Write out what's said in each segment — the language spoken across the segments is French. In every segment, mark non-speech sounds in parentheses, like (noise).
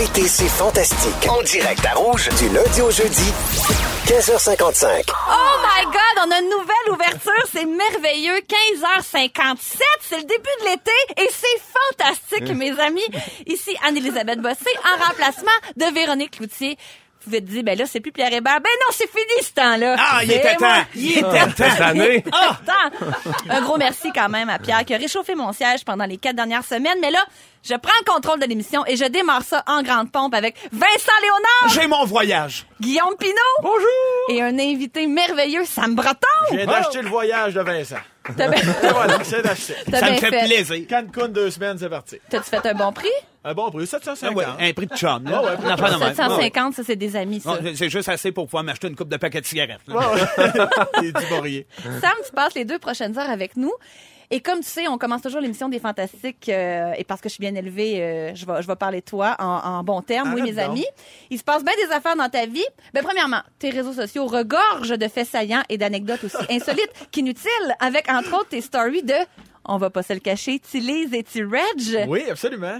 L'été, c'est fantastique. En direct à Rouge, du lundi au jeudi, 15h55. Oh my God, on a une nouvelle ouverture, c'est merveilleux. 15h57, c'est le début de l'été et c'est fantastique, mes amis. Ici Anne-Elisabeth Bossé en remplacement de Véronique Cloutier. Vous vous dites, ben là, c'est plus Pierre Hébert. Ben non, c'est fini ce temps-là. Ah, il Ben était temps. Il était temps. Cette année. Ah. Un gros merci quand même à Pierre qui a réchauffé mon siège pendant les quatre dernières semaines. Mais là, je prends le contrôle de l'émission et je démarre ça en grande pompe avec Vincent Léonard, J'ai mon voyage. Guillaume Pinot Bonjour! et un invité merveilleux, Sam Breton. Je viens d'acheter le voyage de Vincent. T'as bien, Et voilà, c'est d'acheter. t'as Ça me bien fait fait. plaisir. Cancun, deux semaines, c'est parti. T'as-tu fait un bon prix? Un bon prix, Ah 750. ouais, un prix de chum, là. Ah ouais, Une affaire de même. 750, ça, c'est des amis, ça. Ah ouais. Non, C'est juste assez pour pouvoir m'acheter une coupe de paquets de cigarettes. là. Ouais, ouais. (laughs) Et du Maurier. Sam, tu passes les deux prochaines heures avec nous. Et comme tu sais, on commence toujours l'émission des Fantastiques, euh, et parce que je suis bien élevée, euh, je, vais, je vais parler de toi en, en bons termes, oui, mes donc. amis. Il se passe bien des affaires dans ta vie. Ben, premièrement, tes réseaux sociaux regorgent de faits saillants et d'anecdotes aussi (laughs) insolites qu'inutiles, avec entre autres tes stories de, on va pas se le cacher, Tillise et T-Reg. Oui, absolument.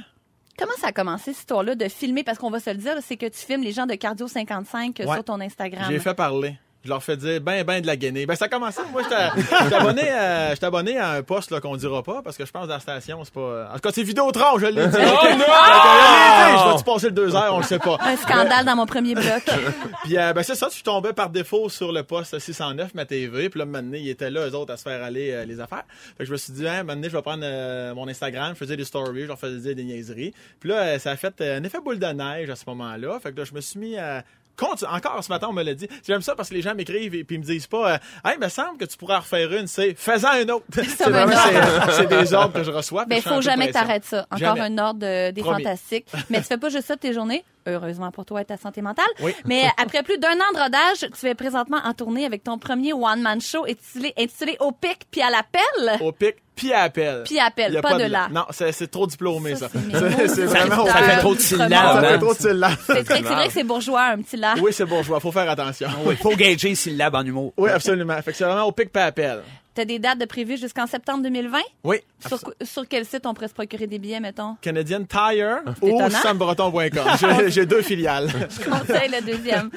Comment ça a commencé, cette histoire-là, de filmer? Parce qu'on va se le dire, c'est que tu filmes les gens de Cardio 55 euh, Ouais. sur ton Instagram. J'ai fait parler. Je leur fais dire ben, ben de la gainée. Ben, ça a commencé. Moi, j'étais j'étais abonné, à- j'étais abonné à un poste là, qu'on dira pas parce que je pense dans la station, c'est pas. En tout cas, c'est Vidéotron, je l'ai dit. oh non! Je. Je vais-tu passer le deux heures, on le sait pas. Un scandale dans mon premier bloc. (laughs) Puis euh, ben c'est ça, je tombais par défaut sur le poste 609, ma TV. Puis là, maintenant, ils étaient là, eux autres, à se faire aller euh, les affaires. Fait que je me suis dit, hein, maintenant, je vais prendre euh, mon Instagram, je faisais des stories, je leur faisais des niaiseries. Puis là, euh, ça a fait euh, un effet boule de neige à ce moment-là. Fait que là, je me suis mis à... Encore ce matin, on me l'a dit. J'aime ça parce que les gens m'écrivent et puis ils me disent pas, euh, hey, il me semble que tu pourrais en refaire une, c'est faisant une autre. c'est (laughs) vraiment, euh, des ordres que je reçois. puis Ben, faut jamais que t'arrêtes ça. Encore Jamais. un ordre de- des fantastiques. Mais tu fais pas juste ça de tes journées? Heureusement pour toi et ta santé mentale. Oui. (laughs) Mais après plus d'un an de rodage, tu es présentement en tournée avec ton premier one-man show intitulé, intitulé Au pic puis à l'appel. Au pic, puis à appel. Puis à appel, Il a pas de là. Non, c'est, trop diplômé, ça. Ça, c'est (laughs) vraiment... ça fait trop de syllabes, Ça fait trop de syllabes. C'est vrai, que c'est bourgeois, un petit là. Oui, c'est bourgeois. Faut faire attention. Oui, faut gager les syllabes en humour. Oui, absolument. Fait que c'est vraiment au pic pas appel. T'as des dates de prévues jusqu'en septembre 2020? Oui. Sur, sur quel site on pourrait se procurer des billets, mettons? Canadian Tire ou étonnant. sambreton.com. (laughs) J'ai, j'ai deux filiales. conseille le deuxième.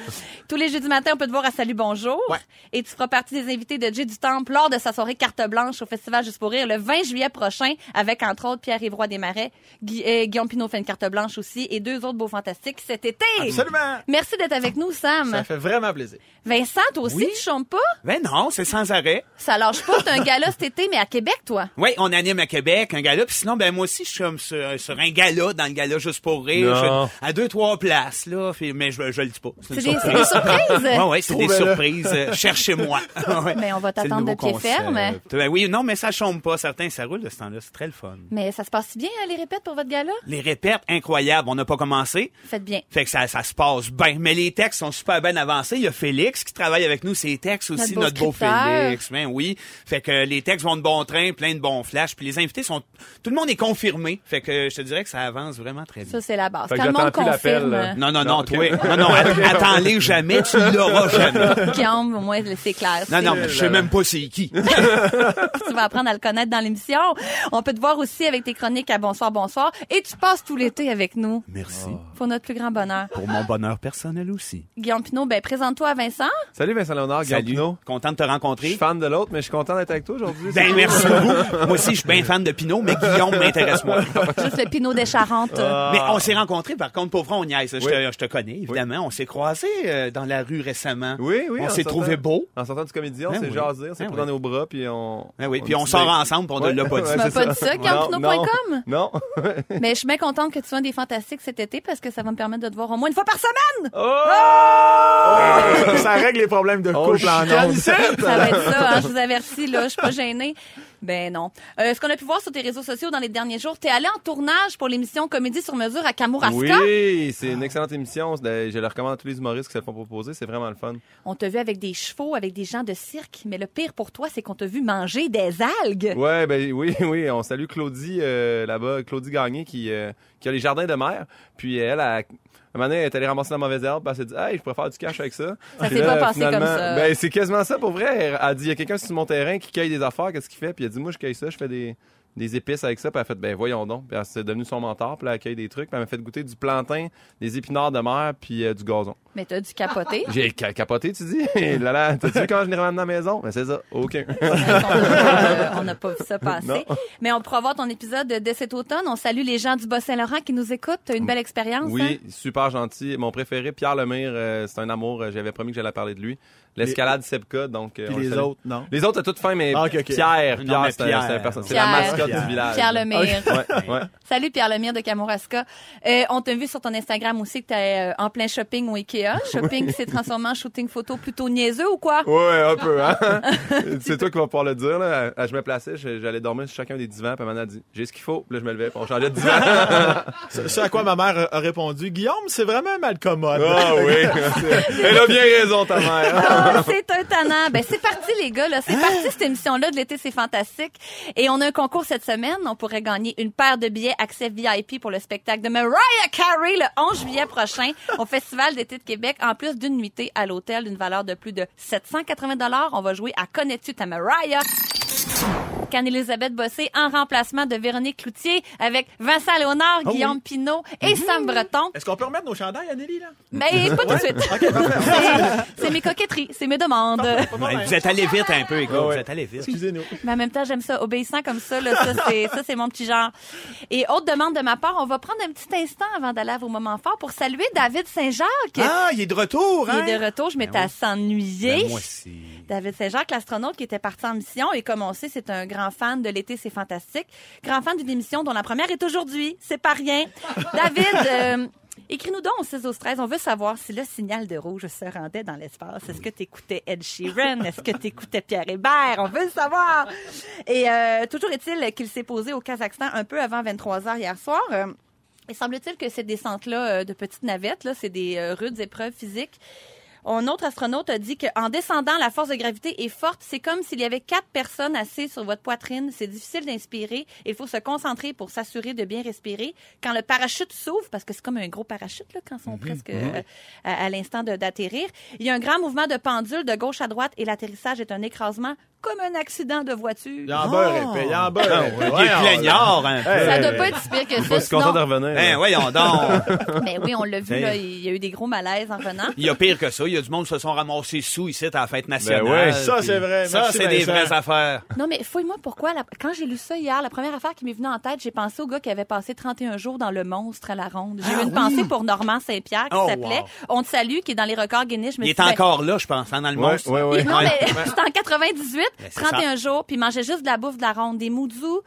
Tous les jeudis matins, on peut te voir à Salut Bonjour. Ouais. Et tu feras partie des invités de Jay du Temple lors de sa soirée carte blanche au Festival Juste pour rire le 20 juillet prochain avec, entre autres, Pierre-Yves Roy Desmarais. Gui- euh, Guillaume Pinot fait une carte blanche aussi et deux autres beaux fantastiques cet été. Absolument. Merci d'être avec nous, Sam. Ça fait vraiment plaisir. Vincent, toi aussi, Oui. tu chantes pas? Ben non, c'est sans arrêt. Ça lâche pas. T'as un gala cet été, mais à Québec, toi? Oui, on anime à Québec un gala. Puis sinon, ben moi aussi, je suis comme sur, sur un gala, dans le gala juste pour rire. Non. Je- à deux, trois places, là. Puis- mais je, je le dis pas. C'est des, c'est des surprises. Ouais, ouais, c'est des Trouvez-le. surprises. Euh, Cherchez-moi. (laughs) Ouais. Mais on va C'est le t'attendre de pied concept. ferme. Ben oui, non, mais ça chôme pas. Certains, ça roule de ce temps-là. C'est très le fun. Mais ça se passe si bien, hein, les répètes pour votre gala? Les répètes, incroyables. On n'a pas commencé. Faites bien. Fait que ça, ça se passe bien. Mais les textes sont super bien avancés. Il y a Félix qui travaille avec nous, ses textes aussi, Notre beau notre beau scripteur. Félix. Ben oui. Fait que les textes vont de bon train, plein de bons flashs. Puis les invités sont, tout le monde est confirmé. Fait que je te dirais que ça avance vraiment très bien. Ça, c'est la base. Fait que Quand le monde confirme. là. Non, non, non, ok. toi. (laughs) Non, non, att- attends-les jamais, tu l'auras jamais. Guillaume, au moins, c'est clair. Non, non, je sais même pas c'est qui. (laughs) tu vas apprendre à le connaître dans l'émission. On peut te voir aussi avec tes chroniques à Bonsoir, Bonsoir. Et tu passes tout l'été avec nous Merci. pour notre plus grand bonheur. Pour mon bonheur personnel aussi. Guillaume Pinot, ben, présente-toi à Vincent. Salut Vincent Léonard, Guillaume Salut. Pinot. Content de te Je suis rencontrer. fan de l'autre, mais je suis content d'être avec toi aujourd'hui. Ben, merci beaucoup. Moi aussi, je suis bien fan de Pinot, mais Guillaume m'intéresse moins. Juste le Pinot des Charentes. Mais on s'est rencontrés, par contre, pour vrai, on niaise. Je, Oui. te, je te connais, évidemment. On s'est croisés euh, dans la rue récemment. Oui, oui. On s'est trouvé beau. En sortant du comédien, on Ben s'est oui. jasé, on s'est Ben pris oui. dans nos bras, puis on... Ben oui, puis on sort ensemble, puis on ne l'a pas (laughs) dit. ouais, Tu m'as c'est pas dit ça, Non, guillaumepinot.com? Non. (laughs) Mais je suis bien contente que tu sois des fantastiques cet été parce que ça va me permettre de te voir au moins une fois par semaine. ça, ça règle les problèmes de couple en ondes. Ça va être ça, hein, je vous avertis, là, je suis pas gênée. Ben non. Euh, ce qu'on a pu voir sur tes réseaux sociaux dans les derniers jours, t'es allé en tournage pour l'émission Comédie sur mesure à Kamouraska. Oui, c'est une excellente émission. Je le recommande à tous les humoristes qui se le font proposer. C'est vraiment le fun. On t'a vu avec des chevaux, avec des gens de cirque, mais le pire pour toi, c'est qu'on t'a vu manger des algues. Ouais, ben oui, (laughs) oui. On salue Claudie euh, là-bas, Claudie Gagné qui, euh, qui a les jardins de mer. Puis elle, a, un moment donné, elle est allée ramasser la mauvaise herbe. puis Elle s'est dit, hey, je pourrais faire du cash avec ça. Ça s'est pas passé comme ça. Ben c'est quasiment ça pour vrai. Elle a dit, il y a quelqu'un sur mon terrain qui cueille des affaires. Qu'est-ce qu'il fait? Puis elle a dit, moi, je cueille ça. Je fais des des épices avec ça. Puis elle a fait, ben voyons donc. Puis elle s'est devenue son mentor. Puis elle accueille des trucs. Puis elle m'a fait goûter du plantain, des épinards de mer, puis euh, du gazon. Mais t'as dû capoter. (laughs) J'ai ca- capoté, tu dis? (laughs) là, là, t'as vu quand je l'ai ramené à la maison? Ben c'est ça, aucun. Euh, on n'a pas vu ça (laughs) passer. Non. Mais on pourra voir ton épisode de cet automne. On salue les gens du Bas-Saint-Laurent qui nous écoutent. T'as une belle expérience. Oui, hein? super gentil. Mon préféré, Pierre Lemire, euh, c'est un amour. Euh, J'avais promis que j'allais parler de lui. L'escalade Sepka, donc. euh, Puis le les autres, non? Les autres, à toute fin, mais Ah. Pierre, Non, Pierre, mais c'est un- c'est un perso- c'est la mascotte Pierre. du village. Pierre Lemire. Ouais, ouais. Salut Pierre Lemire de Kamouraska. Euh, on t'a vu sur ton Instagram aussi que t'es euh, en plein shopping au Ikea. (laughs) Shopping qui s'est transformé en shooting photo plutôt niaiseux ou quoi? Ouais, un peu, hein? (laughs) c'est toi qui vas pouvoir le dire, là. Je me plaçais, j'allais dormir sur chacun des divans, puis Amanda a dit, j'ai ce qu'il faut. Puis là, je me levais, puis on changeait de divan. (laughs) Ce à quoi ma mère a- répondu, Guillaume, c'est vraiment mal commode. Ah oui. Elle a bien raison, ta mère. Ah, c'est un tannant. Ben, c'est parti, les gars, là. C'est parti, cette émission-là de l'été, c'est fantastique. Et on a un concours cette semaine. On pourrait gagner une paire de billets accès VIP pour le spectacle de Mariah Carey le 11 juillet prochain au Festival d'été de Québec, en plus d'une nuitée à l'hôtel d'une valeur de plus de 780 On va jouer à Connais-tu ta Mariah? Qu'Anne-Élisabeth Bossé en remplacement de Véronique Cloutier avec Vincent Léonard, Guillaume Pinault et Sam Breton. Est-ce qu'on peut remettre nos chandails, Anneli, là? Mais pas tout de suite. (laughs) C'est- mes coquetteries, c'est mes demandes. Ouais, problème. vous êtes allé vite un peu, écoute. Ah Vous êtes allé vite. Excusez-nous. Mais en même temps, j'aime ça. Obéissant comme ça, là, ça, c'est, mon petit genre. Et autre demande de ma part, on va prendre un petit instant avant d'aller à vos moments forts pour saluer David Saint-Jacques. Ah, il est de retour, Il hein? est de retour, je m'étais à s'ennuyer. Ben, moi aussi. David Saint-Jacques, l'astronaute qui était parti en mission. Et comme on sait, c'est un grand fan de l'été, c'est fantastique. Grand fan d'une émission dont la première est aujourd'hui. C'est pas rien. (laughs) David, euh, écris-nous donc au 6 au 13. On veut savoir si le signal de rouge se rendait dans l'espace. Est-ce que tu écoutais Ed Sheeran? Est-ce que tu écoutais Pierre Hébert? On veut le savoir. Et euh, toujours est-il qu'il s'est posé au Kazakhstan un peu avant 23 heures hier soir. Euh, il semble-t-il que ces descentes-là euh, de petites navettes, là, c'est des euh, rudes épreuves physiques. Un autre astronaute a dit qu'en descendant, la force de gravité est forte. C'est comme s'il y avait quatre personnes assises sur votre poitrine. C'est difficile d'inspirer. Il faut se concentrer pour s'assurer de bien respirer. Quand le parachute s'ouvre, parce que c'est comme un gros parachute là, quand ils sont presque euh, à, à l'instant d'atterrir, il y a un grand mouvement de pendule de gauche à droite et l'atterrissage est un écrasement comme un accident de voiture. Il en beurre épais, il en beurre Ah. Il est plaignard, un peu. Ça doit pas être si pire que ça. si content de revenir. Ben, voyons donc. Mais (laughs) oui, on l'a vu, Hey. là, il y a eu des gros malaises en revenant. Il y a pire que ça. Il y a du monde qui se sont ramassés sous ici à la fête nationale. Ben ouais, ça, puis c'est vrai. Ça, c'est des vraies affaires. Non, mais fouille-moi pourquoi. la- Quand j'ai lu ça hier, la première affaire qui m'est venue en tête, j'ai pensé au gars qui avait passé 31 jours dans le monstre à la ronde. J'ai eu une pensée pour Normand Saint-Pierre qui Oh, s'appelait wow. On te salue, qui est dans les records Guinness. Je me Il suis est encore là, je pense, hein, dans le monstre. ben, non, mais c'était (laughs) en 98, Ben, c'est 31 jours, puis il mangeait juste de la bouffe de la ronde, des moudous,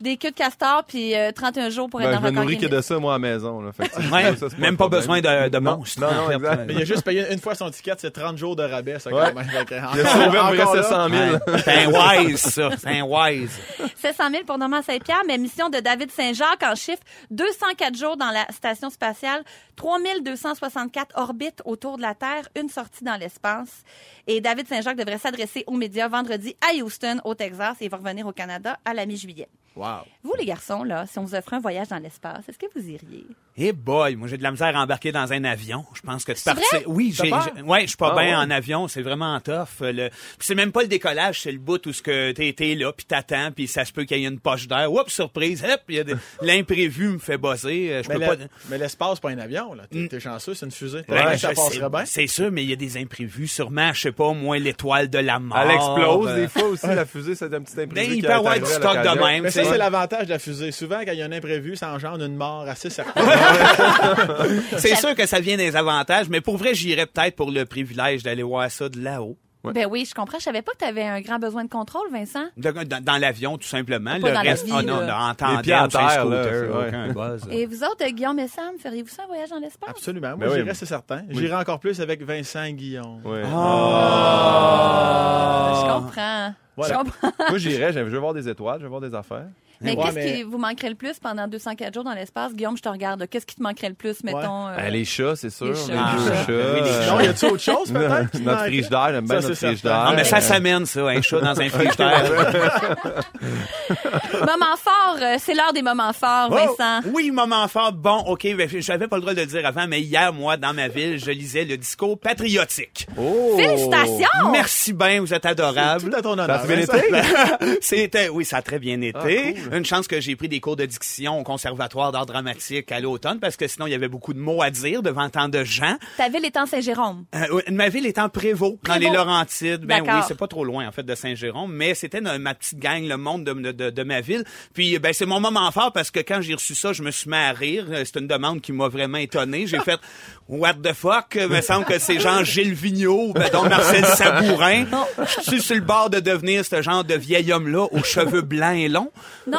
des queues de castor, puis euh, 31 jours pour être Ben, dans je me nourris que de ça, moi, à la maison. Là. Fait que, (laughs) Ouais, ça, c'est même pas problème. besoin de, de Non, monstre. non, non, en fait. exact. Mais il a juste payé une fois son ticket, c'est 30 jours de rabais, ça, quand même. Il a sauvé à peu près encore là. 700 000. Ouais. (laughs) C'est un wise, ça. C'est un wise. (laughs) 700 000 pour Normand Saint-Pierre, mais mission de David Saint-Jacques en chiffre, 204 jours dans la station spatiale, 3264 orbites autour de la Terre, une sortie dans l'espace. Et David Saint-Jacques devrait s'adresser aux médias vendredi à Houston, au Texas, et il va revenir au Canada à la mi-juillet. Wow. Vous, les garçons, là, si on vous offrait un voyage dans l'espace, est-ce que vous iriez? Eh boy, moi j'ai de la misère à embarquer dans un avion. Je pense que tu C'est parti. vrai? Oui, j'ai, ouais, je suis pas Ah, bien ouais. en avion. C'est vraiment tough. Le, puis c'est même pas le décollage, c'est le bout où ce que t'es, t'es là, puis t'attends, puis ça se peut qu'il y ait une poche d'air. Oups, surprise, hop, il y a de- (laughs) l'imprévu me fait bosser. Euh, Je Mais, peux le- pas. mais l'espace, pas un avion, là. T'es t'es chanceux, c'est une fusée. Ouais, Ouais, je ça passerait bien. C'est sûr, mais il y a des imprévus. Sûrement, je sais pas, moi, l'étoile de la mort. Elle explose euh, des fois aussi, (laughs) la fusée, c'est un petit imprévu. Ben, il qui peut avoir du stock de même. Mais ça, c'est- l'avantage de la fusée. Souvent, quand il y a un imprévu, ça engendre une mort assez certaine. (laughs) C'est sûr que ça vient des avantages, mais pour vrai, j'irais peut-être pour le privilège d'aller voir ça de là-haut. Ben oui, je comprends. Je savais pas que tu avais un grand besoin de contrôle, Vincent. De- dans, dans l'avion, tout simplement. Pas le dans la reste, vie, ah non, là. en tandem, terre, scooter, aucun buzz. Et vous autres, euh, Guillaume et Sam, feriez-vous ça un voyage dans l'espace? Absolument. Moi, Ben oui. j'irais, c'est certain. J'irais encore plus avec Vincent et Guillaume. Ouais. Je comprends. Voilà. Je comprends. Moi, j'irais, je veux voir des étoiles, je veux voir des affaires. Mais Ouais, qu'est-ce mais- qui vous manquerait le plus pendant 204 jours dans l'espace? Guillaume, je te regarde. Qu'est-ce qui te manquerait le plus, mettons? euh, Ben, les chats, c'est sûr. les Les, chats. deux Ah, chats. oui, les euh, Non, y a-tu autre chose, peut-être? notre frigidaire, j'aime bien Ça, notre frigidaire. Non, mais ça s'amène, ça, un chat dans un (laughs) frigidaire. Moment fort, euh, c'est l'heure des moments forts, Oh! Vincent. Oui, moment fort. Bon, OK, ben, j'avais pas le droit de le dire avant, mais hier, moi, dans ma ville, je lisais le discours patriotique. Oh! Félicitations! Merci bien, vous êtes adorables. Tout à ton honneur. Ça a bien Vincent. été? (laughs) C'était, oui, ça a très bien été. Une chance que j'ai pris des cours de diction au conservatoire d'art dramatique à l'automne parce que sinon il y avait beaucoup de mots à dire devant tant de gens. Ta ville est en Saint-Jérôme. Euh, ma ville est en Prévost, dans Prévost. les Laurentides. Ben oui, c'est pas trop loin en fait de Saint-Jérôme, mais c'était ma petite gang, le monde de, de, de- de ma ville. Puis ben c'est mon moment fort parce que quand j'ai reçu ça, je me suis mis à rire. Euh, C'est une demande qui m'a vraiment étonné. J'ai (laughs) fait What the fuck? Me semble que c'est genre (laughs) Gilles Vigneault, ben, donc Marcel Sabourin. Je suis sur le bord de devenir ce genre de vieil homme-là aux cheveux blancs et longs.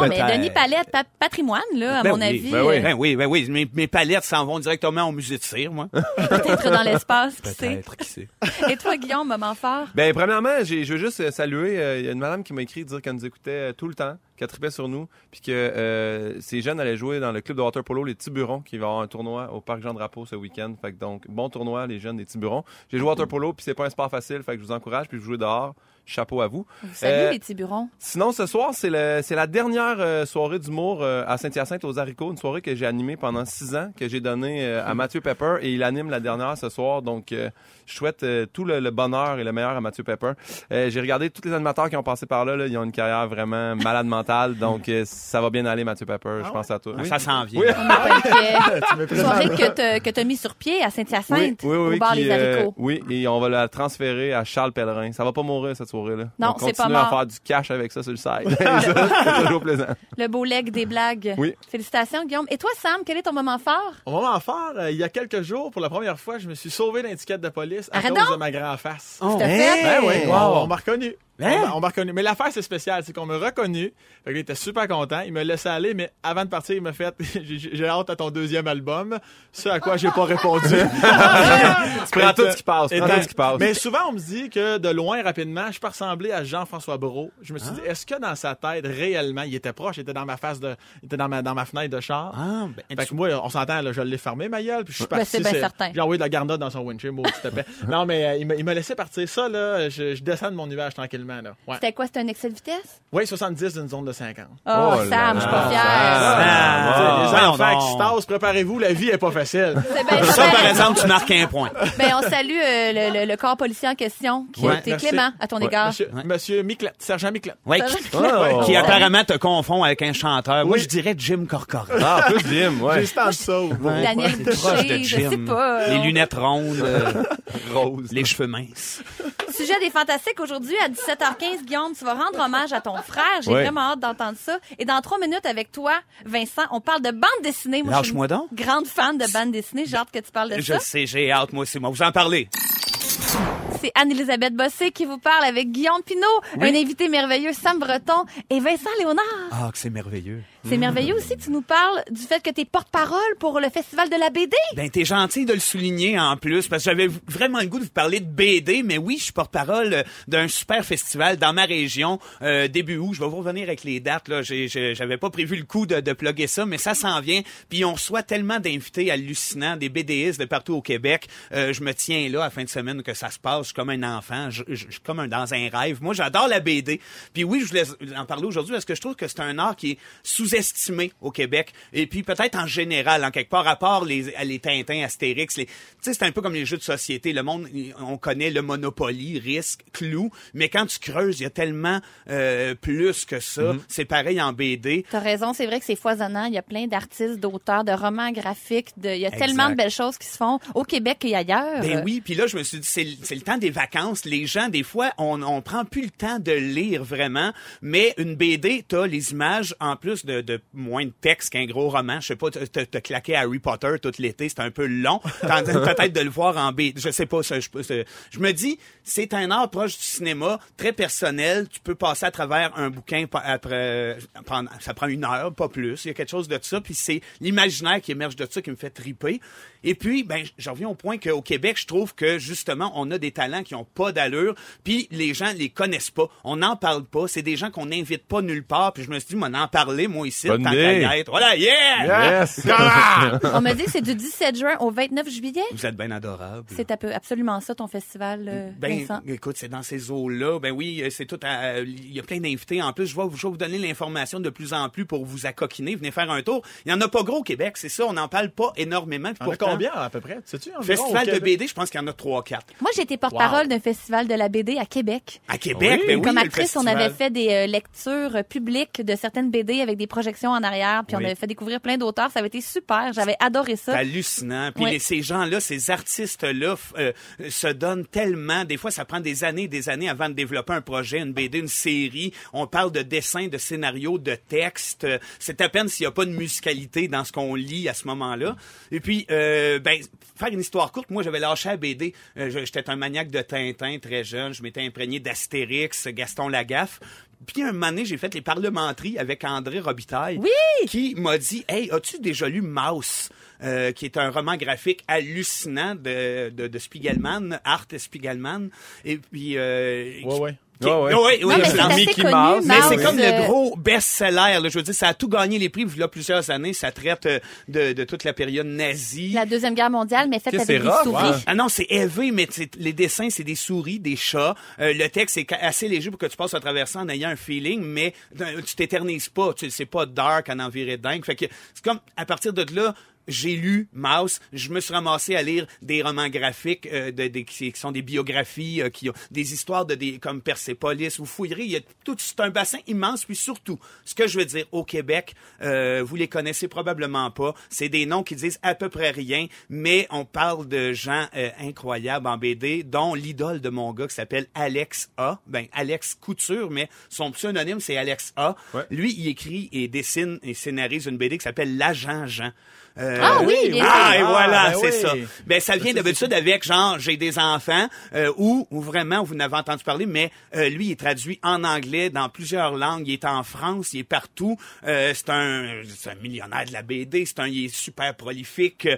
Non, mais. Denis Palette, pa- patrimoine, là, à Ben mon oui, avis. ben oui. euh, Ben oui, ben oui. Mes, mes palettes s'en vont directement au musée de cire, moi. (laughs) Peut-être dans l'espace, qui sait. qui sait. (laughs) Et toi, Guillaume, moment fort? Ben, premièrement, je veux juste euh, saluer. euh, Il y a une madame qui m'a écrit dire qu'elle nous écoutait euh, tout le temps, qu'elle tripait sur nous, puis que euh, ces jeunes allaient jouer dans le club de water polo Les Tiburons, qui va avoir un tournoi au parc Jean Drapeau ce week-end. Fait que donc, bon tournoi, les jeunes des Tiburons. J'ai joué au water polo, puis c'est pas un sport facile, fait que je vous encourage, puis vous jouez dehors. Chapeau à vous. Salut Euh, les tiburons. Sinon, ce soir, c'est le, c'est la dernière euh, soirée d'humour euh, à Saint-Hyacinthe aux haricots, une soirée que j'ai animée pendant six ans, que j'ai donnée euh, à (laughs) Mathieu Pepper et il anime la dernière ce soir. Donc, euh, je souhaite euh, tout le, le bonheur et le meilleur à Mathieu Pepper. Euh, j'ai regardé tous les animateurs qui ont passé par là, là, ils ont une carrière vraiment malade mentale, (laughs) donc euh, ça va bien aller, Mathieu Pepper. je pense à toi. Ça s'en vient. Oui. (laughs) Tu Soirée que que t'as mis sur pied à Saint-Hyacinthe, oui, oui, au bar qui, Les euh, Haricots. oui, et on va la transférer à Charles Pellerin. Ça va pas mourir cette soirée-là. Non, Donc, c'est pas continuez à mort. faire du cash avec ça sur le (laughs) c'est toujours plaisant. Le beau leg des blagues. Oui. Félicitations, Guillaume. Et toi, Sam, quel est ton moment fort? Au moment fort, euh, il y a quelques jours, pour la première fois, je me suis sauvé d'une étiquette de police à Arrête cause donc! de ma grand face. Tu t'as fait? Ben oui, Wow. on m'a reconnu. Hein? On m'a- On m'a reconnu. Mais l'affaire, c'est spécial. C'est qu'on m'a reconnu. Fait qu'il était super content. Il me laissait aller, mais avant de partir, il m'a fait (laughs) J'ai hâte à ton deuxième album. Ce à quoi j'ai pas répondu. (laughs) Tu prends tout ce qui passe. Prends tout ce qui passe. Mais souvent, on me dit que de loin, rapidement, je peux ressembler à Jean-François Brault. Je me suis dit, est-ce que dans sa tête, réellement, il était proche, il était dans ma face de, il était dans ma, dans ma fenêtre de char? Ah, ben, Fait que moi, on s'entend, là, je l'ai fermé, ma gueule, puis je suis Ben, parti. c'est bien certain. J'ai envoyé de la garnotte dans son windshield, maudit tapet. (laughs) Non, mais euh, il m'a- il m'a laissé partir. Ça, là, je, je descends de mon nuage tranquillement, là. Ouais. C'était quoi? C'était un excès de vitesse? Oui, 70 d'une zone de 50. Oh, Oh là Sam, je suis pas fière. Ah, les enfants qui se tassent, préparez-vous, la vie est pas facile. C'est Ça, par exemple, tu marques un point. Ben, on salue euh, le, le- le corps policier en question, qui a Ouais, été merci. clément à ton égard. Monsieur, monsieur sergent Miclette. Ouais, Ça qui? (laughs) Oh. apparemment te confond avec un chanteur. Moi, Oui. je dirais Jim Corcoran. Ah, en plus, Jim, ouais. De ça. Daniel c'est proche de Boucher, je sais Jim. pas. Les On- lunettes rondes, euh, (laughs) Rose. les cheveux minces. Sujet des fantastiques aujourd'hui à 17h15, Guillaume, tu vas rendre (laughs) hommage à ton frère. J'ai Oui. vraiment hâte d'entendre ça. Et dans trois minutes avec toi, Vincent, on parle de bande dessinée. Moi, je Lâche-moi donc. Grande fan de bande dessinée. J'ai hâte que tu parles de Je ça. sais, j'ai hâte, moi aussi. Moi, vous en parlez. C'est Anne-Elisabeth Bossé qui vous parle avec Guillaume Pinot, un invité merveilleux, Sam Breton et Vincent Léonard. Ah, que c'est merveilleux. C'est merveilleux aussi, tu nous parles du fait que tu es porte-parole pour le Festival de la BD. Ben, t'es gentil de le souligner en plus, parce que j'avais vraiment le goût de vous parler de BD, mais oui, je suis porte-parole euh, d'un super festival dans ma région, euh, début août. Je vais vous revenir avec les dates, là. J'avais pas prévu le coup de, de plugger ça, mais ça s'en vient. Puis on reçoit tellement d'invités hallucinants, des BDistes de partout au Québec. Euh, je me tiens là à la fin de semaine que ça se passe. Comme un enfant. Je, je- je suis comme un, dans un rêve. Moi, j'adore la BD. Puis oui, je voulais en parler aujourd'hui parce que je trouve que c'est un art qui est sous-estimé au Québec. Et puis peut-être en général, en quelque part, à part les, les Tintins, Astérix, les, tu sais, c'est un peu comme les jeux de société. Le monde, on connaît le Monopoly, Risque, Clou, mais quand tu creuses, il y a tellement euh, plus que ça. C'est pareil en BD. T'as raison, c'est vrai que c'est foisonnant. Il y a plein d'artistes, d'auteurs, de romans graphiques. De... Il y a Exact. tellement de belles choses qui se font au Québec et ailleurs. Ben oui, puis là je me suis dit c'est le- c'est des vacances. Les gens des fois on on prend plus le temps de lire vraiment, mais une BD t'as les images en plus de, de moins de texte qu'un gros roman. Je sais pas, t'as- t'as claqué Harry Potter tout l'été, c'est un peu long. (laughs) Peut-être de le voir en BD, je sais pas. Ça, je, c'est- je me dis c'est un art proche du cinéma, très personnel. Tu peux passer à travers un bouquin après, ça prend une heure, pas plus. Il y a quelque chose de ça, puis c'est l'imaginaire qui émerge de ça qui me fait triper. Et puis, ben, j'en reviens au point qu'au Québec, je trouve que justement, on a des talents qui ont pas d'allure, puis les gens les connaissent pas. On n'en parle pas. C'est des gens qu'on n'invite pas nulle part. Puis je me suis dit, m'en en parler, moi ici, Bonne tant qu'à être. Voilà, yeah! Yes! (laughs) On (laughs) me dit que c'est du 17 juin au 29 juillet. Vous êtes bien adorable. C'est un peu absolument ça, ton festival, euh, Ben, Vincent. écoute, c'est dans ces eaux-là. Ben oui, euh, c'est tout. à- Il y a plein d'invités. En plus, je vais, je vais vous donner l'information de plus en plus pour vous accoquiner. Venez faire un tour. Il y en a pas gros au Québec, c'est ça. On n'en parle pas énormément. Puis pourtant, combien à peu près? Sais-tu? environ, Festival de? BD, je pense qu'il y en a trois, quatre. Moi, j'ai été porte-parole Wow. d'un festival de la BD à Québec. À Québec, Oui. ben oui, Comme actrice, on avait fait des euh, lectures euh, publiques de certaines BD avec des projections en arrière, puis Oui. on avait fait découvrir plein d'auteurs. Ça avait été super. J'avais adoré C'est ça. hallucinant. Puis les- ces gens-là, ces artistes-là, euh, se donnent tellement. Des fois, ça prend des années, des années avant de développer un projet, une BD, une série. On parle de dessin, de scénario, de texte. C'est à peine s'il n'y a pas de musicalité dans ce qu'on lit à ce moment-là. Et puis, euh, ben, faire une histoire courte, moi, j'avais lâché la BD. Euh, J'étais un maniaque de Tintin très jeune. Je m'étais imprégné d'Astérix, Gaston Lagaffe. Puis un moment donné, j'ai fait les parlementaires avec André Robitaille. Oui! Qui m'a dit, hey, as-tu déjà lu Mouse? Euh, qui est un roman graphique hallucinant de, de, de Spiegelman, Art Spiegelman. Et puis... Euh, Ouais, ouais. Qui- Ouais, ouais. oui, oui, Non, mais c'est assez Mickey connu, Mouse. mais c'est comme le gros best-seller. là. Je veux dire, ça a tout gagné les prix il y a plusieurs années. Ça traite euh, de, de toute la période nazie. La Deuxième Guerre mondiale, mais faite avec c'est des rough, souris. ouais. Ah non, c'est élevé, mais les dessins, c'est des souris, des chats. Euh, le texte est assez léger pour que tu passes à travers ça en ayant un feeling, mais tu t'éternises pas. Tu- C'est pas dark en enviré dingue. Fait que c'est comme, à partir de là, j'ai lu Mouse, je me suis ramassé à lire des romans graphiques euh, de, des- qui, qui sont des biographies, euh, qui ont des histoires de des comme Persépolis. Vous fouillerez, il y a tout c'est un bassin immense. Puis surtout, ce que je veux dire au Québec, euh, vous les connaissez probablement pas. C'est des noms qui disent à peu près rien, mais on parle de gens euh, incroyables en BD, dont l'idole de mon gars qui s'appelle Alex A. Ben Alex Couture, mais son pseudonyme c'est Alex A. Ouais. Lui, il écrit et dessine et scénarise une BD qui s'appelle L'agent Jean. Euh, Ah oui, bien sûr. ah, et Ah, voilà, ben c'est oui. ça. Ben, ça vient d'habitude avec, genre, j'ai des enfants, euh, ou, ou vraiment, vous n'avez entendu parler, mais euh, lui, il est traduit en anglais dans plusieurs langues. Il est en France, il est partout. Euh, c'est un, c'est un millionnaire de la BD. C'est un, il est super prolifique. Euh,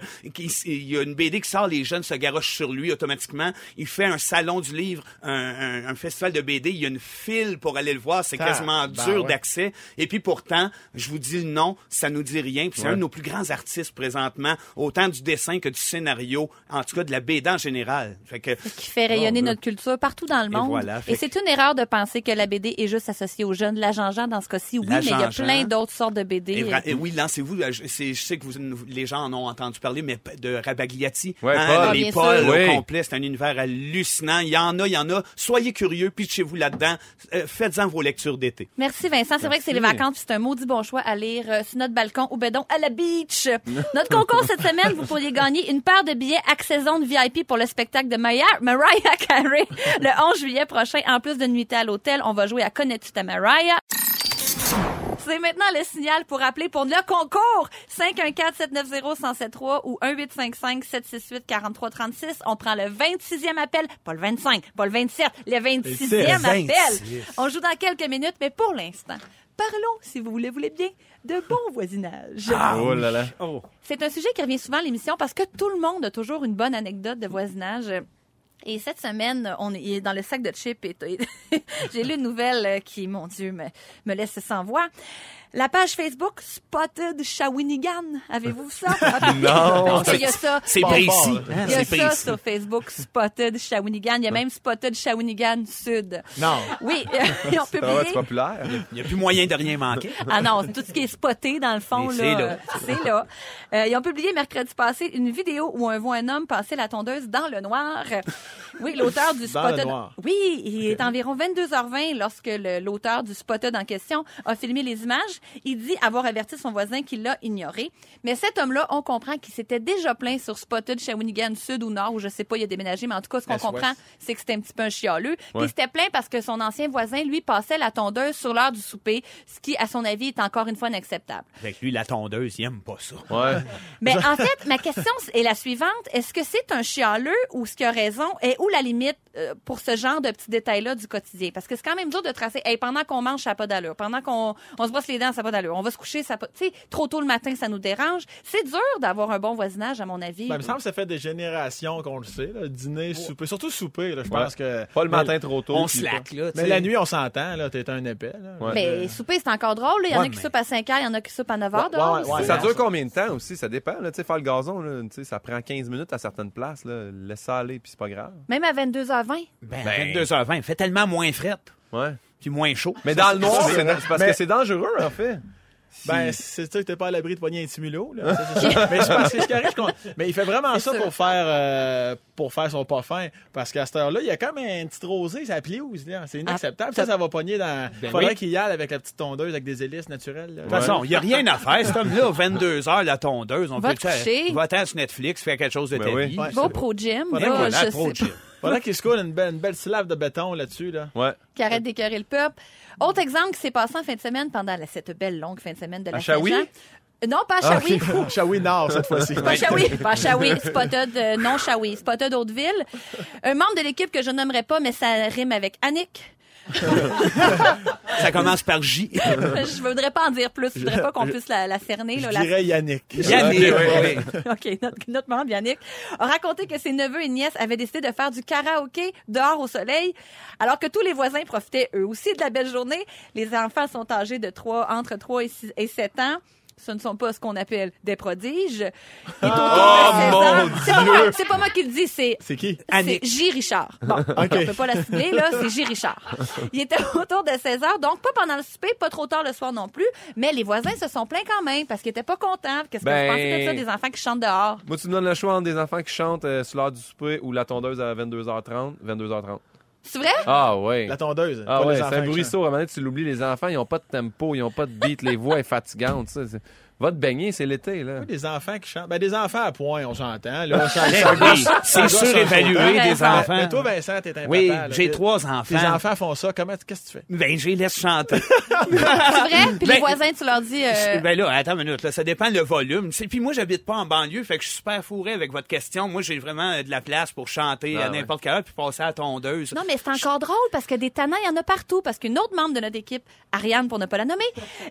il y a une BD qui sort, les jeunes se garochent sur lui automatiquement. Il fait un salon du livre, un, un- un festival de BD. Il y a une file pour aller le voir. C'est Ah, quasiment ben dur ouais. d'accès. Et puis pourtant, je vous dis le nom, ça nous dit rien. Puis c'est Ouais. un de nos plus grands artistes présentement, autant du dessin que du scénario, en tout cas de la BD en général. Fait que qui fait rayonner notre culture partout dans le monde. voilà, fait Et c'est une erreur de penser que la BD est juste associée aux jeunes. La Jean-Jean, dans ce cas-ci, oui, La mais il y a plein d'autres sortes de BD. Et et oui, lancez-vous. euh, Je, sais que vous, les gens en ont entendu parler, mais de Rabagliati. Ouais, Paul. Ah, les bien Paul sûr. au Oui. complet, c'est un univers hallucinant. Il y en a, il y en a. Soyez curieux, pitchez-vous là-dedans. Euh, Faites-en vos lectures d'été. Merci Vincent. C'est vrai que c'est les vacances, puis c'est un maudit bon choix à lire euh, sur notre balcon ou donc à la beach. (laughs) Notre concours cette semaine, vous pourriez gagner une paire de billets Access Zone VIP pour le spectacle de Mariah, Mariah Carey le 11 juillet prochain. En plus de nuitée à l'hôtel, on va jouer à Connais-tu Mariah? C'est maintenant le signal pour appeler pour le concours. 514-790-1073 ou 1855-768-4336. On prend le 26e appel, pas le 25, pas le 27, le 26e appel. 26. On joue dans quelques minutes, mais pour l'instant, parlons, si vous voulez, voulez bien, de bon (laughs) voisinage. Oh là là. Oh. C'est un sujet qui revient souvent à l'émission parce que tout le monde a toujours une bonne anecdote de voisinage. Et cette semaine, on est dans le sac de chips et (laughs) j'ai lu une nouvelle euh, qui, mon Dieu, me, me laisse sans voix. La page Facebook Spotted Shawinigan. Avez-vous ça? (laughs) Non. Il y a ça. C'est Pas précis. hein, Il y a c'est ça précis. sur Facebook, Spotted Shawinigan. Il y a même Spotted Shawinigan Sud. Non. Oui, (laughs) ils ont Ça va être publié. populaire. Il n'y a plus moyen de rien manquer. (laughs) Ah non, c'est tout ce qui est spoté dans le fond. C'est là. C'est là. Euh, ils ont publié mercredi passé une vidéo où on voit un homme passer la tondeuse dans le noir. Oui, l'auteur du Dans le noir. Oui, il est environ 22h20 lorsque l'auteur du Spotted en question a filmé les images. Il dit avoir averti son voisin qui l'a ignoré. Mais cet homme-là, on comprend qu'il s'était déjà plaint sur Spotted Shawinigan Sud ou Nord, ou je sais pas, il a déménagé, mais en tout cas, ce qu'on comprend, c'est que c'était un petit peu un chialeux. Puis Ouais. il s'était plaint parce que son ancien voisin, lui, passait la tondeuse sur l'heure du souper, ce qui, à son avis, est encore une fois inacceptable. Avec lui, la tondeuse, il aime pas ça. Ouais. (laughs) Mais en fait, ma question est la suivante. Est-ce que c'est un chialeux ou ce qui a raison? Et où la limite euh, pour ce genre de petits détails-là du quotidien? Parce que c'est quand même dur de tracer. Hey, pendant qu'on mange, ça n'a pas d'allure. Pendant qu'on on se brosse les dents, non, ça n'a pas d'allure. On va se coucher, ça a pas- tu sais, trop tôt le matin, ça nous dérange. C'est dur d'avoir un bon voisinage, à mon avis. Ben, il me semble que ça fait des générations qu'on le sait. Là. Dîner, souper. Surtout souper, là, je pense que. Pas le matin trop tôt. On slack, là. Mais la nuit, on s'entend, là. T'es un épais, là. Ouais. mais souper, c'est encore drôle. là. Il y en a qui mais- soupent à 5 heures, il y en a qui soupent à 9 heures Ouais, dehors. ouais, aussi. ouais. Ça dure combien de temps aussi? Ça dépend. Là. Tu sais, Faire le gazon, là, tu sais, ça prend 15 minutes à certaines places. Là. Laisse ça aller, puis c'est pas grave. Même à 22h20. Ben, Ben- 22h20, il fait tellement moins fret, Ouais. Puis moins chaud. Mais dans le noir, c'est c'est parce Mais- que c'est dangereux, en fait. Ben, c'est sûr que t'es pas à l'abri de poigner un stimulo, là. Ça, c'est sûr. mais c'est parce que ce qui arrive, je comprends. Mais il fait vraiment C'est ça pour faire, euh, pour faire son pas fin. Parce qu'à cette heure-là, il y a comme une petite rosée, ça pliuse, là. C'est inacceptable. Ah, ça, ça va pogner dans. Ben Faudrait oui. qu'il y aille avec la petite tondeuse avec des hélices naturelles, là. De toute façon, il n'y a rien à faire. Cet homme-là, 22h, la tondeuse, on Va peut te coucher. Va-t'en sur Netflix, faire quelque chose de Ben ta oui. vie. Va au Pro Gym. Va, je sais chill. Faudrait qu'il se coule une belle, une belle slave de béton là-dessus, là. Ouais. qui arrête d'écœurer le peuple. Autre exemple qui s'est passé en fin de semaine pendant la- cette belle longue fin de semaine de la? Saint-Jean. Euh, Non, pas à Ah, Shawi. (laughs) Shawi Nord, cette fois-ci. Pas Shawi, pas Shawi, Spotted, euh, non Shawi, Spotted Hauteville. Un membre de l'équipe que je nommerai pas, mais ça rime avec Annick. (laughs) Ça commence par J. (laughs) je voudrais pas en dire plus, je voudrais pas qu'on puisse la, la cerner. Je là, la- dirais Yannick. Yannick, oui. (laughs) OK, notre, notre membre, Yannick, a raconté que ses neveux et nièces avaient décidé de faire du karaoké dehors au soleil, alors que tous les voisins profitaient eux aussi de la belle journée. Les enfants sont âgés de 3, entre 3 et, 6 et 7 ans. Ce ne sont pas ce qu'on appelle des prodiges. Il est autour de 16 mon ans. C'est pas, moi, c'est pas moi qui le dis, c'est C'est qui? c'est. J. Richard. Bon, (laughs) on peut pas la cibler, là, c'est J. Richard. Il était (laughs) autour de 16 heures, donc pas pendant le souper, pas trop tard le soir non plus, mais les voisins se sont plaints quand même parce qu'ils étaient pas contents. Qu'est-ce que Ben- vous pensez de ça, des enfants qui chantent dehors? Moi, tu me donnes le choix entre des enfants qui chantent euh, sur l'heure du souper ou la tondeuse à 22h30, 22h30. C'est vrai? Ah ouais. La tondeuse. Ah ouais, c'est un bruit sourd. À un moment donné, tu l'oublies, les enfants, ils n'ont pas de tempo, ils n'ont pas de beat, les voix sont fatigantes. Ça, c'est- Va te baigner, c'est l'été, là. Oui, des enfants qui chantent. Ben, des enfants à point, on s'entend. (laughs) Ben c'est surévalué des raison. enfants. Mais toi, Vincent, t'es un Oui, papa. j'ai trois enfants. enfants font ça. Comment, qu'est-ce que tu fais? Ben, je les laisse chanter. (laughs) C'est vrai? Puis les Ben, voisins, tu leur dis... euh, Ben là, attends une minute, là, ça dépend le volume. Puis moi, j'habite pas en banlieue, fait que je suis super fourré avec votre question. Moi, j'ai vraiment euh, de la place pour chanter Ah à ouais. n'importe quelle heure puis passer à la tondeuse. Non, mais c'est encore drôle parce que des tannins, il y en a partout. Parce qu'une autre membre de notre équipe, Ariane, pour ne pas la nommer,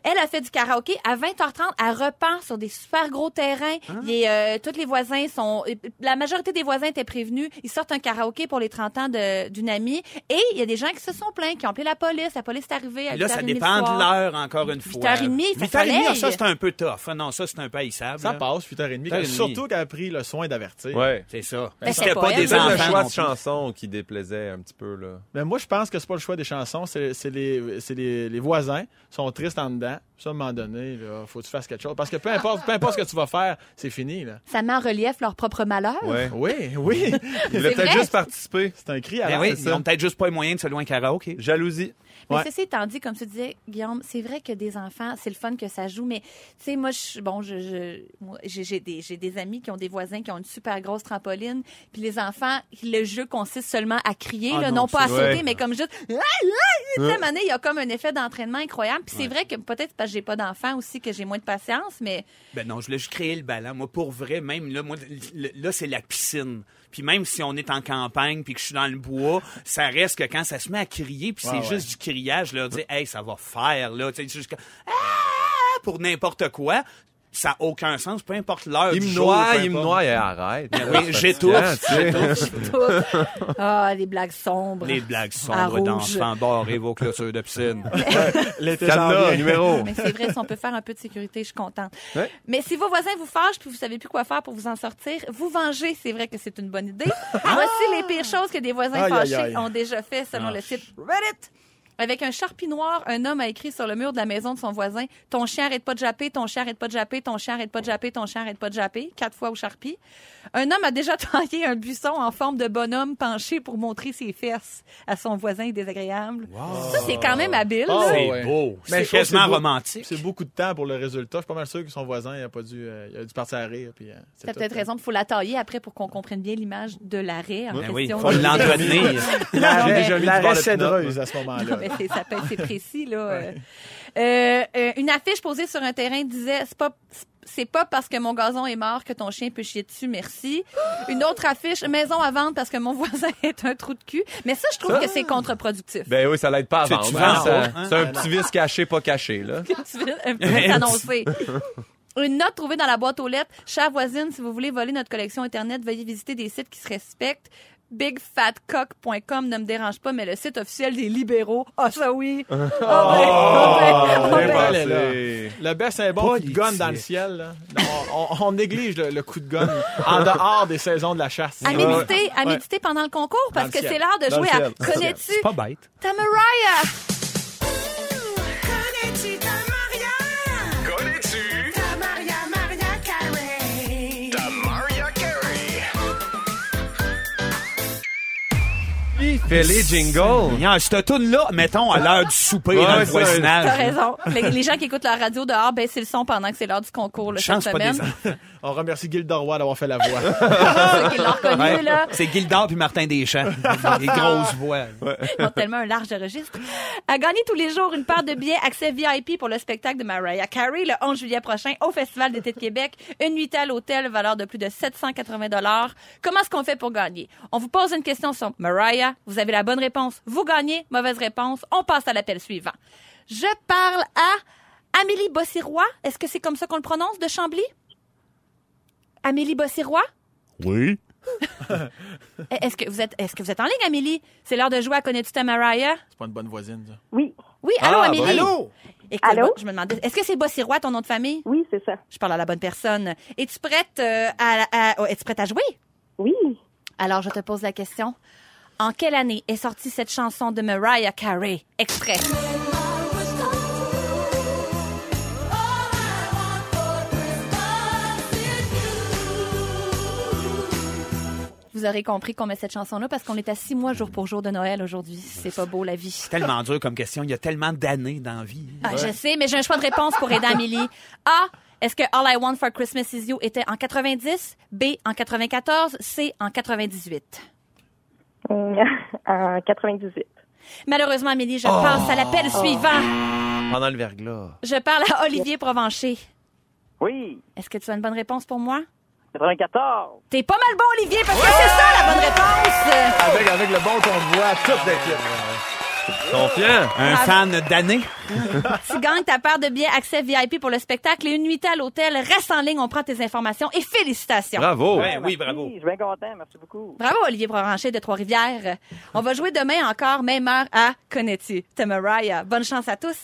elle a fait du karaoké à 20h30. Elle repart sur des super gros terrains. Et, euh, tous les voisins sont... La majorité des voisins étaient prévenus. Ils sortent un karaoké pour les 30 ans de- d'une amie. Et il y a des gens qui se sont plaints, qui ont appelé la police. La police est arrivée à Là, ça 8h30 dépend de l'heure, encore une fois. 8h30, il fait 8h30, ah, soleil. ça, c'est un peu tough. Ah, Non, ça, c'est un peu haïssable. Ça là. passe, 8h30. 8h30. Surtout qu'elle a pris le soin d'avertir. Ouais. C'est ça. Ben, C'était c'est pas pas des. C'est le enfants. choix de plus. chanson qui déplaisait un petit peu, là. Mais moi, je pense que c'est pas le choix des chansons, c'est c'est les, c'est les, les voisins sont tristes en dedans. Ça, à un moment donné, là, faut que tu fasses quelque chose. Parce que peu importe, peu importe ce que tu vas faire, c'est fini, là. Ça met en relief leur propre malheur. Ouais. Oui, oui. Il voulait C'est peut-être juste participer. c'est un cri à Ben oui, ils ça. ont peut-être juste pas les moyens de se louer un karaoké. Jalousie. Mais Ouais. ceci étant dit, comme tu disais, Guillaume, c'est vrai que des enfants, c'est le fun que ça joue, mais tu sais, moi, je, bon, je, j'ai des, j'ai des amis qui ont des voisins qui ont une super grosse trampoline, puis les enfants, le jeu consiste seulement à crier, Ah là, non, non, pas à sauter, ouais. mais comme juste, Ah, ah! Moment donné, il y a comme un effet d'entraînement incroyable. Puis c'est vrai que peut-être parce que j'ai pas d'enfants aussi que j'ai moins de patience, mais Ben non, je voulais juste créer le ballon. Moi, pour vrai, même là, moi, là, c'est la piscine. Puis même si on est en campagne puis que je suis dans le bois, ça reste que quand ça se met à crier, puis c'est Ouais, juste du criage, leur dis, hey, ça va faire, là. Tu sais, comme, ah, pour n'importe quoi. Ça n'a aucun sens, peu importe l'heure Il du me jour. il me noie, et arrête. Oui, (laughs) j'étouffe. Ah, les blagues sombres. Les blagues sombres d'enfants barrez vos clôtures de piscine. (laughs) L'été numéro. Mais c'est vrai, si on peut faire un peu de sécurité, je suis contente. Ouais. Mais si vos voisins vous fâchent puis vous savez plus quoi faire pour vous en sortir, vous venger, c'est vrai que c'est une bonne idée. (laughs) Voici les pires choses que des voisins Aïe, fâchés aïe. ont déjà fait selon le site Reddit. Avec un charpie noir, un homme a écrit sur le mur de la maison de son voisin Ton chien arrête pas de japper, ton chien arrête pas de japper, ton chien arrête pas de japper, ton chien arrête pas de japper. Quatre fois au charpie. Un homme a déjà taillé un buisson en forme de bonhomme penché pour montrer ses fesses à son voisin désagréable. Ça, c'est quand même habile. Oh. C'est beau. Mais C'est quasiment romantique. C'est beaucoup de temps pour le résultat. Je suis pas mal sûr que son voisin il a pas dû, euh, il a dû partir à rire. Puis, euh, c'est T'as tout. peut-être raison, il faut la tailler après pour qu'on comprenne bien l'image de l'arrêt en Ben oui, question. faut l'entretenir. L'arrêt cédreuse à ce moment-là. C'est- ça peut être c'est précis, là. euh. Euh, euh, une affiche posée sur un terrain disait c'est pas c'est pas parce que mon gazon est mort que ton chien peut chier dessus, merci. Une autre affiche, maison à vendre parce que mon (laughs) voisin est un trou de cul. Mais ça, je trouve que c'est contre-productif. Ben oui, ça l'aide pas à vendre. hein, hein? C'est un petit vice caché, pas caché, là. (laughs) Un petit peu s'annoncer. Une note trouvée dans la boîte aux lettres. Chère voisine, si vous voulez voler notre collection Internet, veuillez visiter des sites qui se respectent. bigfatcock.com ne me dérange pas, mais le site officiel des libéraux. Ah, ça oui. (laughs) Ah, ben, ah, ben, ah, Bien ben. ben, là. Le best, c'est un bon coup de gun dans le ciel. là. On, on- on néglige le, le coup de gun en dehors des saisons de la chasse. À méditer, à méditer pendant le concours parce Dans que c'est l'heure de Dans jouer à. Connais-tu C'est pas bête. ta Il fait les jingles. Cette toune-là, mettons, à l'heure du souper Ouais, dans le ça, voisinage. T'as raison. Les, les gens qui écoutent la radio dehors, ben c'est le son pendant que c'est l'heure du concours là, cette Chance pas des. (laughs) On remercie Gilda Roy d'avoir fait la voix. Ceux qui l'ont reconnu, Ouais. là. C'est Gildard puis Martin Deschamps. (laughs) Des grosses voix. Ils ont tellement un large registre. À gagner tous les jours une paire de billets accès VIP pour le spectacle de Mariah Carey le 11 juillet prochain au Festival d'été de Québec. Une nuitée à l'hôtel, valeur de plus de 780 dollars. Comment est-ce qu'on fait pour gagner? On vous pose une question sur Mariah. Vous avez la bonne réponse. Vous gagnez. Mauvaise réponse. On passe à l'appel suivant. Je parle à Amélie Bossirois. Est-ce que c'est comme ça qu'on le prononce de Chambly? Amélie Bossirois? Oui. (laughs) Est-ce que vous êtes, est-ce que vous êtes en ligne, Amélie? C'est l'heure de jouer à Connais-tu ta Mariah? C'est pas une bonne voisine, ça. Oui, Oui, allô, Ah, Amélie? bon. Allô? Écoute, Allô? je me demandais, est-ce que c'est Bossirois, ton nom de famille? oui, c'est ça. Je parle à la bonne personne. Es-tu prête euh, à, à- oh, es-tu prête à jouer? Oui, Alors, je te pose la question. En quelle année est sortie cette chanson de Mariah Carey? Extrait. Vous aurez compris qu'on met cette chanson-là parce qu'on est à six mois jour pour jour de Noël aujourd'hui. C'est pas beau, la vie. Tellement dur comme question. Il y a tellement d'années dans la vie. Ah, Je sais, mais j'ai un choix de réponse pour aider Amélie. A. Est-ce que All I Want for Christmas Is You était en 90? B. En 94? C. En 98? Hum, en 98. Malheureusement, Amélie, je passe à l'appel suivant. Pendant le verglas. Je parle à Olivier Provencher. Oui, Est-ce que tu as une bonne réponse pour moi? 94. T'es pas mal bon, Olivier, parce que c'est ça la bonne réponse! Avec, avec le bon ton de voix, toute l'équipe. Confiant. Un Ah. fan d'années. (laughs) Tu gagnes ta part de billets accès VIP pour le spectacle et une nuitée à l'hôtel. Reste en ligne, on prend tes informations et félicitations. Bravo. Ouais, oui, bravo. Je suis bien content, merci beaucoup. Bravo, Olivier Provencher de Trois-Rivières. On va jouer demain encore, même heure, à Connais-tu? Bonne chance à tous.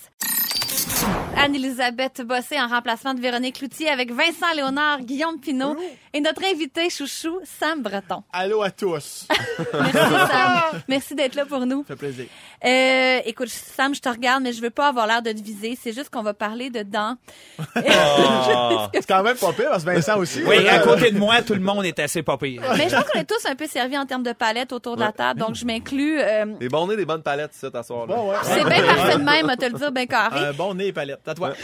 Anne-Elisabeth Bossé en remplacement de Véronique Cloutier avec Vincent Léonard, Guillaume Pinot et notre invité chouchou, Sam Breton. Allô à tous. (laughs) Merci, Sam. Merci d'être là pour nous. Ça fait plaisir. Euh, écoute, Sam, je te regarde, mais je veux pas avoir l'air de te viser. C'est juste qu'on va parler de dents. (laughs) Ah. C'est quand même pas pire, parce que Vincent aussi. Oui, à côté de moi, tout le monde est assez pas pire. mais je pense qu'on est tous un peu servis en termes de palette autour de la table, donc je m'inclus. euh, Des bons nez, des bonnes palettes, ça, t'asseoir. bon, ouais. c'est bien parfait de même, à te le dire, bien carré. Un bon nez et palette. À toi.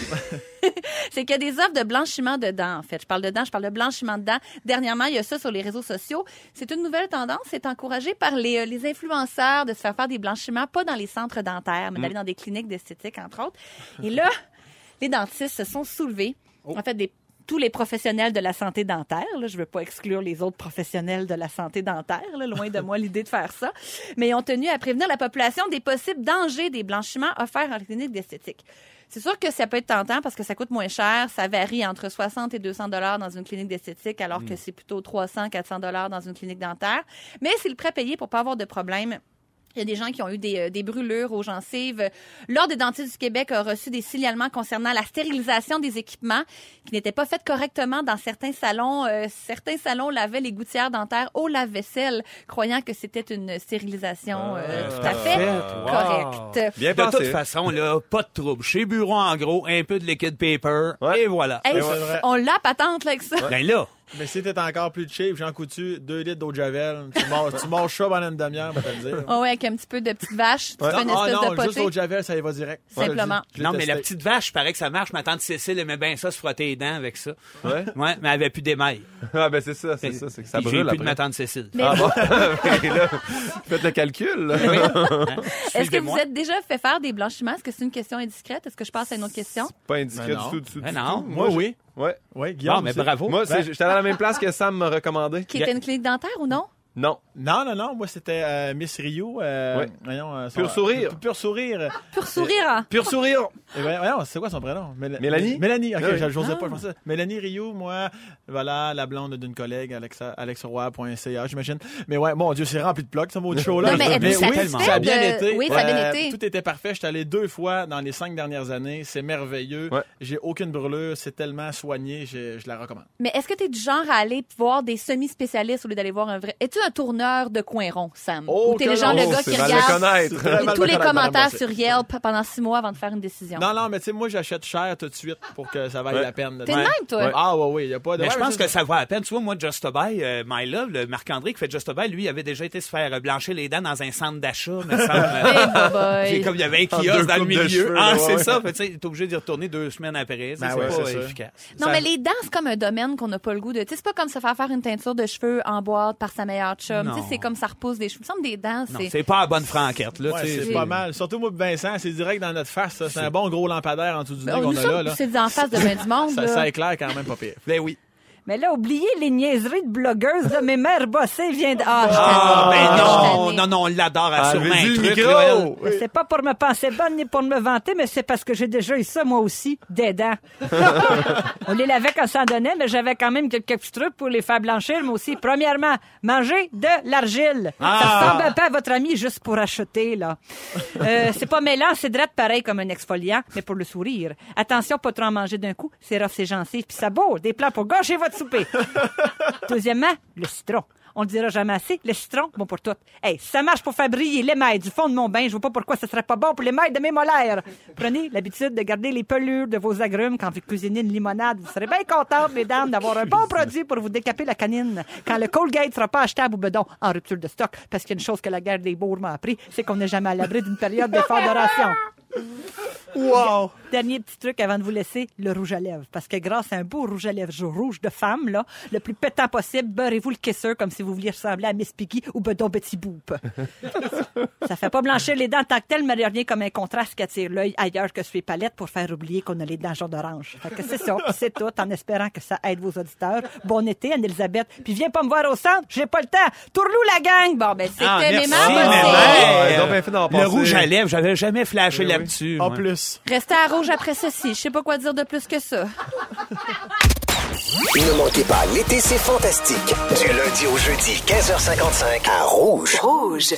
(laughs) c'est qu'il y a des offres de blanchiment de dents, en fait. Je parle de dents, je parle de blanchiment de dents. Dernièrement, il y a ça sur les réseaux sociaux. C'est une nouvelle tendance. C'est encouragé par les, euh, les influenceurs de se faire faire des blanchiments, pas dans les centres dentaires, mais d'aller dans des cliniques d'esthétique, entre autres. Et là, (laughs) les dentistes se sont soulevés. En fait, des tous les professionnels de la santé dentaire. Là, je veux pas exclure les autres professionnels de la santé dentaire. Là, loin de moi (laughs) l'idée de faire ça. Mais ils ont tenu à prévenir la population des possibles dangers des blanchiments offerts en clinique d'esthétique. C'est sûr que ça peut être tentant parce que ça coûte moins cher. Ça varie entre 60 et 200 dollars dans une clinique d'esthétique, alors que c'est plutôt 300, 400 dollars dans une clinique dentaire. Mais c'est le prêt payé pour pas avoir de problème. Il y a des gens qui ont eu des, euh, des brûlures aux gencives. L'Ordre des dentistes du Québec a reçu des signalements concernant la stérilisation des équipements qui n'étaient pas faites correctement dans certains salons. Euh, certains salons lavaient les gouttières dentaires au lave-vaisselle, croyant que c'était une stérilisation euh, tout à fait correcte. Bien de pensé. toute façon, là, pas de trouble. Chez Bureau, en gros, un peu de liquide paper, Ouais. et voilà. Hey, vrai. on l'a patente là, avec ça. Ben là, Mais si t'es encore plus cheap, Jean Coutu, 2 litres d'eau de javel. Tu manges, tu manges ça pendant une demi-heure, on va te le dire. Oh ouais, avec un petit peu de petite vache, tu fais une ah espèce non, de juste l'eau de javel, ça y va direct. Simplement. Je Non, mais la petite vache, paraît que ça marche. Ma tante Cécile aimait bien ça, se frotter les dents avec ça. Ouais? (laughs) Ouais, mais elle avait plus d'émail. Ah, ben c'est ça, c'est ça. C'est que ça Puis j'ai brûle plus de après. ma tante Cécile. Mais Ah bon? (laughs) Là, faites le calcul. là. (laughs) est-ce que vous êtes déjà fait faire des blanchiments? Est-ce que c'est une question indiscrète? Est-ce que je passe à une autre question? Pas indiscret Ben du non. tout, du tout, Ben non. Moi, oui. Ouais. Oui, Guillaume. Bon, mais bravo. Moi, c'est- Ben- j'étais à la même place que Sam m'a recommandé. Qui était une clinique dentaire ou non? Non. Non, non, non. Moi, c'était euh, Miss Rio. Euh, Ouais. voyons, euh, son- Pur sourire. Pur sourire. Pur sourire, hein? Pur sourire. Et voyons, voyons, c'est quoi son prénom? Méla- Mélanie? Mélanie, ok, Ah oui. j'osais pas, Ah. je pensais. Mélanie Rio, moi, voilà, la blonde d'une collègue, Alexa, alexroy.ca, j'imagine. Mais ouais, mon Dieu, c'est rempli de plugs, ce mot de (laughs) show-là. Non, mais êtes-vous oui, satisfait ça a bien de- été. Oui, ça a bien Euh, été. Tout était parfait. J'étais allé deux fois dans les cinq dernières années. C'est merveilleux. Ouais. J'ai aucune brûlure. C'est tellement soigné. Je, je la recommande. Mais est-ce que tu es du genre à aller voir des semi-spécialistes au lieu d'aller voir un vrai? Es-tu un tourneur de coin rond, Sam? Oh, Ou t'es le genre le gars qui le regarde (laughs) tous le les commentaires sur Yelp pendant six mois avant de faire une décision? Non, non, mais tu sais, moi, j'achète cher tout de suite pour que ça vaille Ouais. la peine. T'es de même, toi? Ouais. Ah, ouais, oui, il n'y a pas de. Mais je pense que ça vaut la peine. Tu vois, moi, Just a Buy, euh, My Love, le Marc-André qui fait Just a Buy, lui, il avait déjà été se faire blanchir les dents dans un centre d'achat, me semble. (laughs) Comme il y avait un kiosque dans le de milieu. ah, c'est ça. Fait, tu sais, t'es obligé d'y retourner deux semaines après. Ben c'est pas efficace. Non, mais les dents, c'est comme un domaine qu'on n'a pas le goût de. Tu sais, c'est pas comme se faire faire une teinture de cheveux en boîte par sa meilleure chum. Non. Tu sais, c'est comme ça repousse des cheveux. Il me semble des dents, c'est. c'est pas la bonne franquette, là. Ouais, c'est pas mal. Surtout moi, Vincent, c'est direct dans notre face. ça. C'est un bon gros lampadaire en dessous du nez Oh, qu'on a là. c'est en face de (laughs) ben du monde. Ça, ça éclaire quand même pas pire. Ben oui. Mais là, oubliez les niaiseries de blogueuses, là. Mes mères bossées viennent de... Ah, Ah, ben non, non, non, on l'adore. Elle a sûrement Allez-y, un truc, C'est pas pour me penser bonne ni pour me vanter, mais c'est parce que j'ai déjà eu ça, moi aussi, des (laughs) dents. On les lavait quand ça en donnait, mais j'avais quand même quelques petits trucs pour les faire blanchir, moi aussi. Premièrement, manger de l'argile. Ah. Ça ressemble un peu à votre ami juste pour acheter, là. Euh, c'est pas mêlant, c'est drette pareil comme un exfoliant, mais pour le sourire. Attention, pas trop en manger d'un coup, c'est rough, c'est gencives, puis ça bourre, des plats pour gâcher votre Deuxièmement, le citron. On le dira jamais assez, le citron, bon pour tout. Hey, ça marche pour faire briller l'émail du fond de mon bain, je vois pas pourquoi ce serait pas bon pour l'émail de mes molaires. Prenez l'habitude de garder les pelures de vos agrumes quand vous cuisinez une limonade. Vous serez bien contentes, mesdames, d'avoir un bon produit pour vous décaper la canine. Quand le Colgate sera pas achetable au bedon en rupture de stock, parce qu'il y a une chose que la guerre des bourgs m'a appris, c'est qu'on n'est jamais à l'abri d'une période d'effort de ration. Wow! Dernier petit truc avant de vous laisser, le rouge à lèvres. Parce que grâce à un beau rouge à lèvres rouge de femme, là, le plus pétant possible, beurrez-vous le caisseur comme si vous vouliez ressembler à Miss Piggy ou Bedon Betty Boop. (laughs) ça fait pas blanchir les dents en tant que tel, mais il comme un contraste qui attire l'œil ailleurs que sur les palettes pour faire oublier qu'on a les dents jaune d'orange. Fait que c'est ça, c'est tout, en espérant que ça aide vos auditeurs. Bon été, Anne-Elisabeth. Puis viens pas me voir au centre, j'ai pas le temps. Tourlou la gang! Bon, ben, c'était Ah, mes merci, Ouais, d'en Le passer. rouge à lèvres, j'avais jamais flashé Oui, oui. là-dessus. En plus. Restez à rouge après ceci. Je sais pas quoi dire de plus que ça. Ne manquez pas, l'été, c'est fantastique. Du lundi au jeudi, 15h55, à Rouge. Rouge.